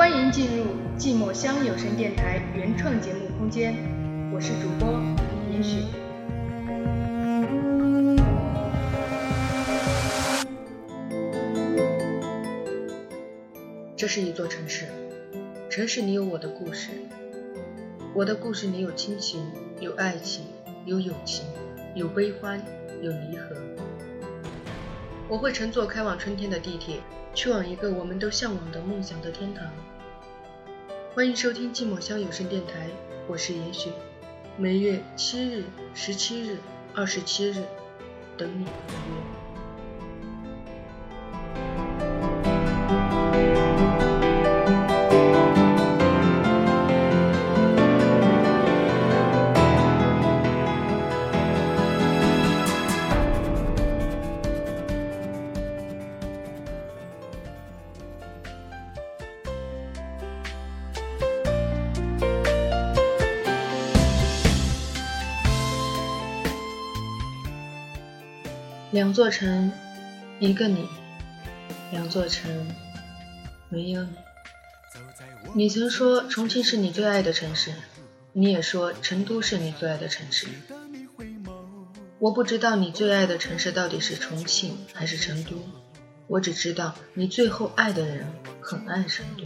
欢迎进入寂寞乡有声电台原创节目空间，我是主播也许。这是一座城市，城市里有我的故事，我的故事里有亲情，有爱情，有友情，有悲欢，有离合。我会乘坐开往春天的地铁，去往一个我们都向往的梦想的天堂。欢迎收听寂寞乡有声电台，我是严雪，每月七日、十七日、二十七日，等你赴约。两座城，一个你；两座城，没有你。你曾说重庆是你最爱的城市，你也说成都是你最爱的城市。我不知道你最爱的城市到底是重庆还是成都，我只知道你最后爱的人很爱成都。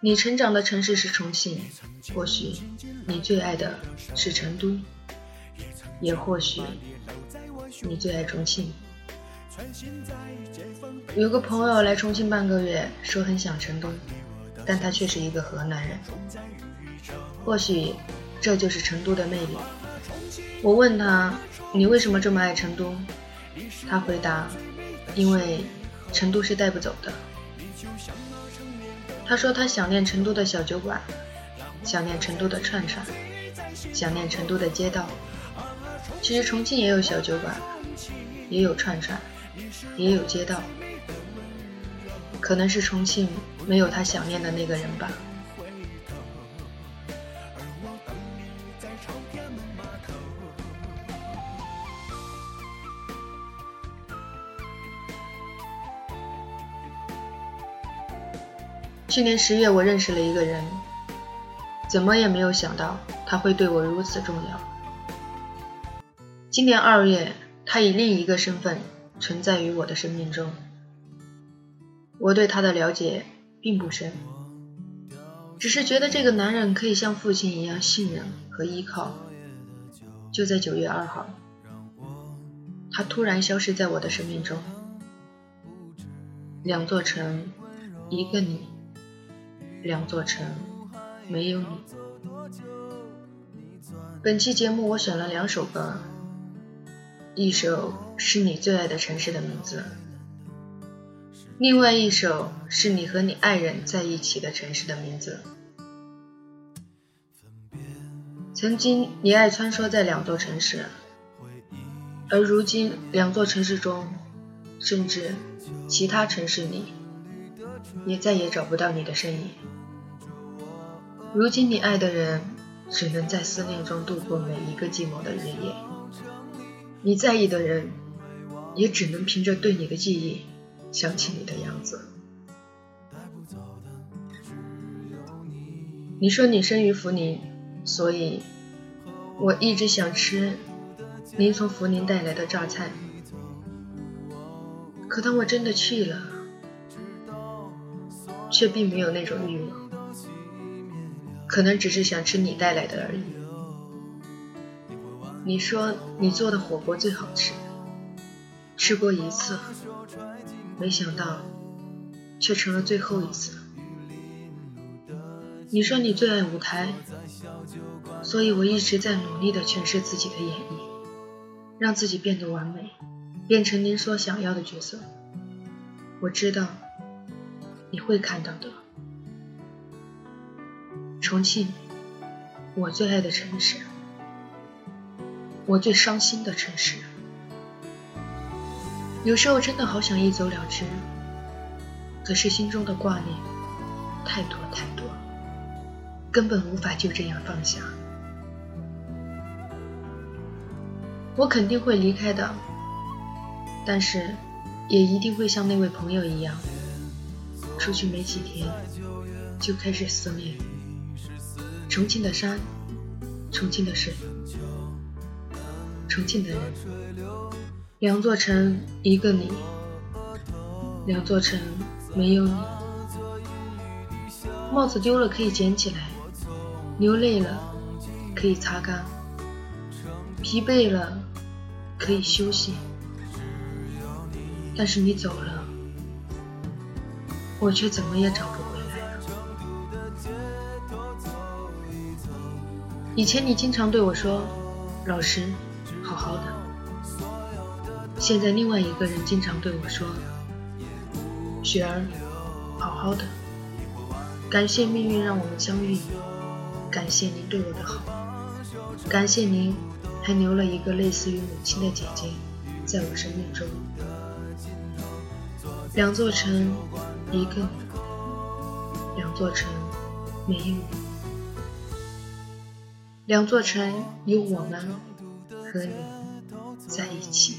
你成长的城市是重庆，或许你最爱的是成都，也或许。你最爱重庆。有个朋友来重庆半个月，说很想成都，但他却是一个河南人。或许这就是成都的魅力。我问他：“你为什么这么爱成都？”他回答：“因为成都是带不走的。”他说他想念成都的小酒馆，想念成都的串串，想念成都的街道。其实重庆也有小酒馆，也有串串，也有街道。可能是重庆没有他想念的那个人吧。去年十月，我认识了一个人，怎么也没有想到他会对我如此重要。今年二月，他以另一个身份存在于我的生命中。我对他的了解并不深，只是觉得这个男人可以像父亲一样信任和依靠。就在九月二号，他突然消失在我的生命中。两座城，一个你；两座城，没有你。本期节目我选了两首歌。一首是你最爱的城市的名字，另外一首是你和你爱人在一起的城市的名字。曾经你爱穿梭在两座城市，而如今两座城市中，甚至其他城市里，也再也找不到你的身影。如今你爱的人，只能在思念中度过每一个寂寞的日夜。你在意的人，也只能凭着对你的记忆，想起你的样子。你说你生于福宁，所以我一直想吃您从福宁带来的榨菜。可当我真的去了，却并没有那种欲望，可能只是想吃你带来的而已。你说你做的火锅最好吃，吃过一次，没想到却成了最后一次。你说你最爱舞台，所以我一直在努力的诠释自己的演绎，让自己变得完美，变成您所想要的角色。我知道你会看到的。重庆，我最爱的城市。我最伤心的城市，有时候真的好想一走了之，可是心中的挂念太多太多，根本无法就这样放下。我肯定会离开的，但是也一定会像那位朋友一样，出去没几天，就开始思念重庆的山，重庆的水，重庆的人，两座城，一个你，两座城没有你。帽子丢了可以捡起来，流泪了可以擦干，疲惫了可以休息，但是你走了。我却怎么也找不回来了。以前你经常对我说：“老师，”现在另外一个人经常对我说：“雪儿，好好的。”感谢命运让我们相遇，感谢您对我的好，感谢您还留了一个类似于母亲的姐姐在我生命中。两座城。一个你，两座城没有你，两座城有我们和你在一起。